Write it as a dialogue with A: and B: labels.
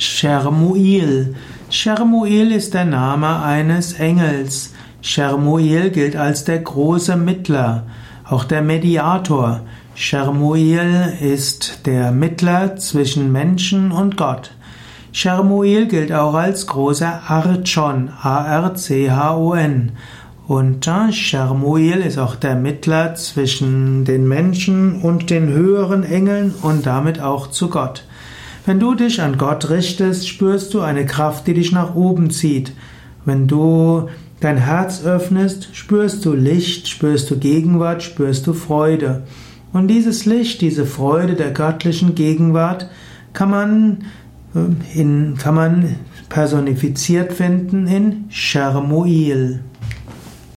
A: Schermuil. Schermuil ist der Name eines Engels. Schermuil gilt als der große Mittler, auch der Mediator. Schermuil ist der Mittler zwischen Menschen und Gott. Schermuil gilt auch als großer Archon, A-R-C-H-O-N. Und Schermuil ist auch der Mittler zwischen den Menschen und den höheren Engeln und damit auch zu Gott. Wenn du dich an Gott richtest, spürst du eine Kraft, die dich nach oben zieht. Wenn du dein Herz öffnest, spürst du Licht, spürst du Gegenwart, spürst du Freude. Und dieses Licht, diese Freude der göttlichen Gegenwart kann man, äh, in, kann man personifiziert finden in Shermuil.